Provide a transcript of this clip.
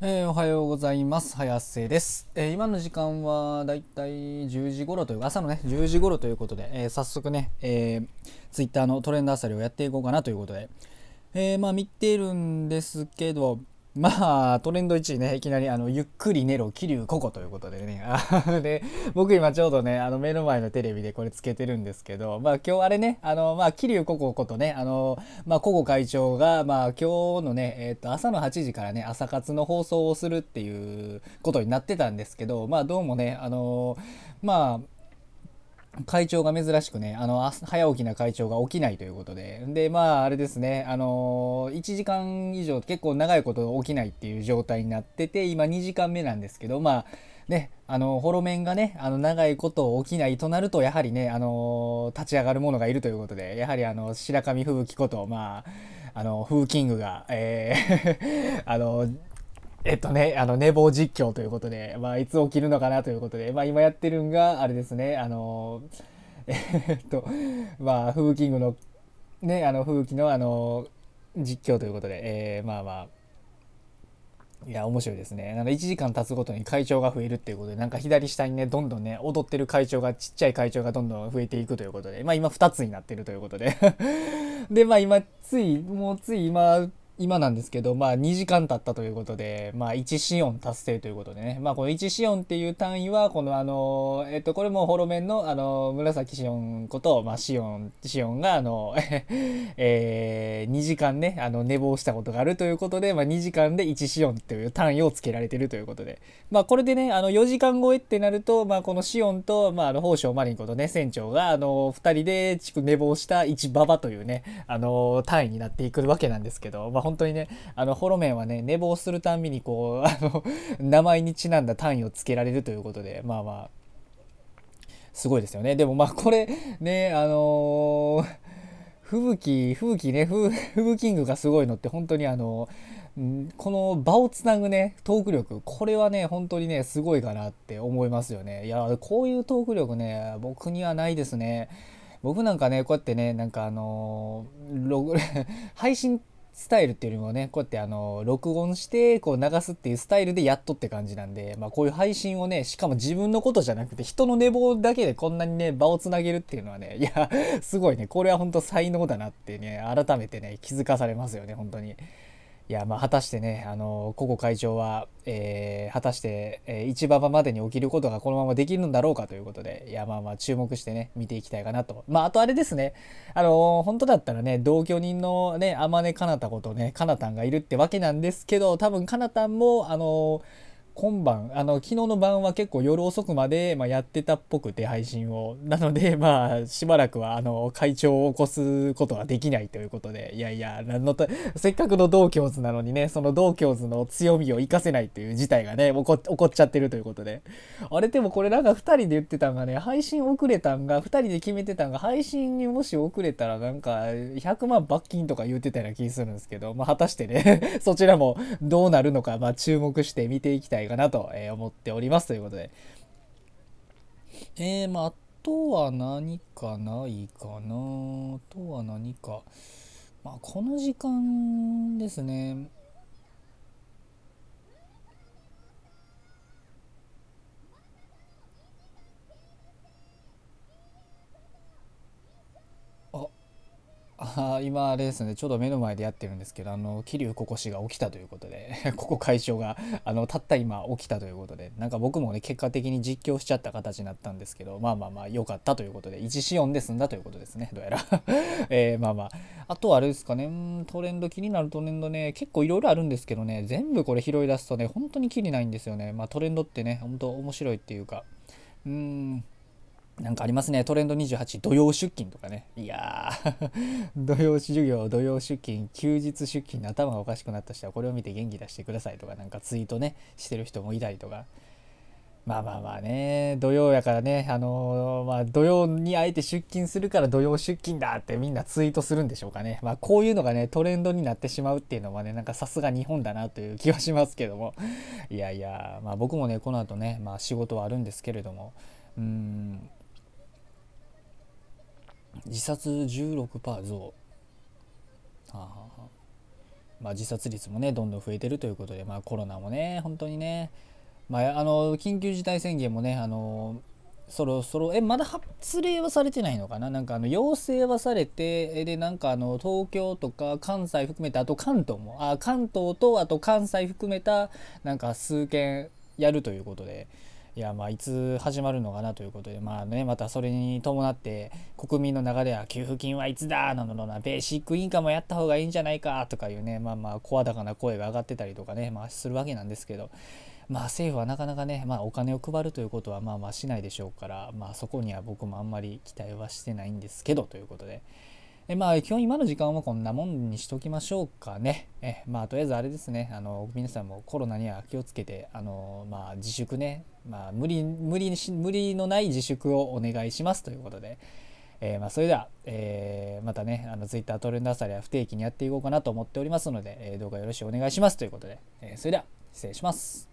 えーおはようございます。早瀬です、えー今の時間はだいたい10時頃という朝のね10時頃ということで、えー早速ね、えー、ツイッターのトレンドあさりをやっていこうかなということで、えまあ見てるんですけどまあトレンド1位ねいきなりあのゆっくり寝ろ桐生ココということでね。で僕今ちょうどねあの目の前のテレビでこれつけてるんですけどまあ今日あれねあのまあ桐生ココことねあのまあココ会長がまあ今日のねえっ、と朝の8時からね朝活の放送をするっていうことになってたんですけどまあどうもねあのまあ会長が珍しくね、あの、早起きな会長が起きないということで、で、まあ、あれですね、あの1時間以上結構長いこと起きないっていう状態になってて、今2時間目なんですけど、まあ、ね、あの、ホロメンがね、あの、長いこと起きないとなると、やはりね、あの立ち上がるものがいるということで、やはりあの、白神吹雪こと、まあ、あの、フーキングが、えー あの、えっとね、あの、寝坊実況ということで、まあ、いつ起きるのかなということで、まあ、今やってるんが、あれですね、あの、えっと、まあ、フーキングの、ね、あの、風紀の、あの、実況ということで、えーまあまあ、いや、面白いですね。なんか1時間経つごとに会長が増えるっていうことで、なんか左下にね、どんどんね、踊ってる会長が、ちっちゃい会長がどんどん増えていくということで、まあ今2つになってるということで。で、まあ今、つい、もうつい今、今なんですけど、まあ2時間経ったということで、まあ1シオン達成ということでね、まあこの1シオンっていう単位は、このあの、えっと、これもホロメンのあの、紫シオンこと、まあシオン、シオンがあの、えー、2時間ね、あの、寝坊したことがあるということで、まあ2時間で1シオンという単位をつけられてるということで、まあこれでね、あの4時間超えってなると、まあこのシオンと、まああの、宝生マリンことね、船長が、あの、2人で寝坊した1ババというね、あの、単位になっていくわけなんですけど、まあ本当にね、あの、ホロメンはね、寝坊するたんびにこう、あの、名前にちなんだ単位をつけられるということで、まあまあ、すごいですよね。でもまあこれ、ね、あの吹雪、吹雪ね、吹吹キングがすごいのって本当にあの、んこの場をつなぐね、トーク力、これはね、本当にね、すごいかなって思いますよね。いや、こういうトーク力ね、僕にはないですね。僕なんかね、こうやってね、なんかあのログ 配信スタイルっていうよりもね、こうやってあの、録音して、こう流すっていうスタイルでやっとって感じなんで、まあこういう配信をね、しかも自分のことじゃなくて、人の寝坊だけでこんなにね、場をつなげるっていうのはね、いや、すごいね、これは本当才能だなってね、改めてね、気づかされますよね、本当に。いや、まあ、果たしてね、あの、ココ会長は、えー果たして、えー、一馬場までに起きることがこのままできるんだろうかということで、いや、まあまあ、注目してね、見ていきたいかなと。まあ、あとあれですね、あの、本当だったらね、同居人のね、天音かなたことね、かなたんがいるってわけなんですけど、多分かなたんも、あの、今晩、あの、昨日の晩は結構夜遅くまで、まあ、やってたっぽくて配信を。なので、まあ、しばらくは、あの、会長を起こすことはできないということで、いやいや、なんのた、せっかくの同郷図なのにね、その同郷図の強みを活かせないという事態がね、起こ起こっちゃってるということで。あれでもこれなんか2人で言ってたんがね、配信遅れたんが、2人で決めてたんが、配信にもし遅れたらなんか、100万罰金とか言ってたような気するんですけど、まあ、果たしてね、そちらもどうなるのか、まあ、注目して見ていきたいかなとえ思っておりますということで。えー、まあ、あとは何かないかなあとは何か。まあ、この時間ですね。あ 今あれですねちょうど目の前でやってるんですけどあの桐生ココ氏が起きたということで ここ会長があのたった今起きたということでなんか僕もね結果的に実況しちゃった形になったんですけどまあまあまあ良かったということで1シオンで済んだということですねどうやら。えーまあまあ。あとあれですかねトレンド気になるトレンドね結構いろいろあるんですけどね全部これ拾い出すとね本当にきりないんですよね。まあトレンドってね本当面白いっていうか。うーん。なんかありますね。トレンド28、土曜出勤とかね。いやー、土曜授業、土曜出勤、休日出勤で頭がおかしくなった人はこれを見て元気出してくださいとか、なんかツイートね、してる人もいたりとか。まあまあまあね、土曜やからね、あのーまあ土曜にあえて出勤するから土曜出勤だってみんなツイートするんでしょうかね。まあこういうのがね、トレンドになってしまうっていうのはね、なんかさすが日本だなという気はしますけども。いやいや、まあ僕もね、この後ね、まあ仕事はあるんですけれども、うん、自殺16%増。あまあ、自殺率もねどんどん増えてるということで、まあ、コロナもね本当にね、まあ、あの緊急事態宣言もねあのそろそろえまだ発令はされてないのかな？なんかあの要請はされてでなんかあの東京とか関西含めてあと関東も。あ関東とあと関西含めたなんか数件やるということで。いやまあいつ始まるのかなということでまあねまたそれに伴って国民の中では給付金はいつだなのなベーシックインカムもやった方がいいんじゃないかとかいうねまあまあ声高な声が上がってたりとかねまあするわけなんですけどまあ政府はなかなかね、まあ、お金を配るということはまあまあしないでしょうから、まあ、そこには僕もあんまり期待はしてないんですけどということで。えまあ今日今の時間はこんなもんにしときましょうかね。えまあとりあえずあれですね、あの皆さんもコロナには気をつけて、あのまあ自粛ね、まあ無理無理し無理のない自粛をお願いしますということで、えー、まあそれでは、えー、またね、あの Twitter トレンドあさりは不定期にやっていこうかなと思っておりますので、えー、動画よろしくお願いしますということで、えそれでは失礼します。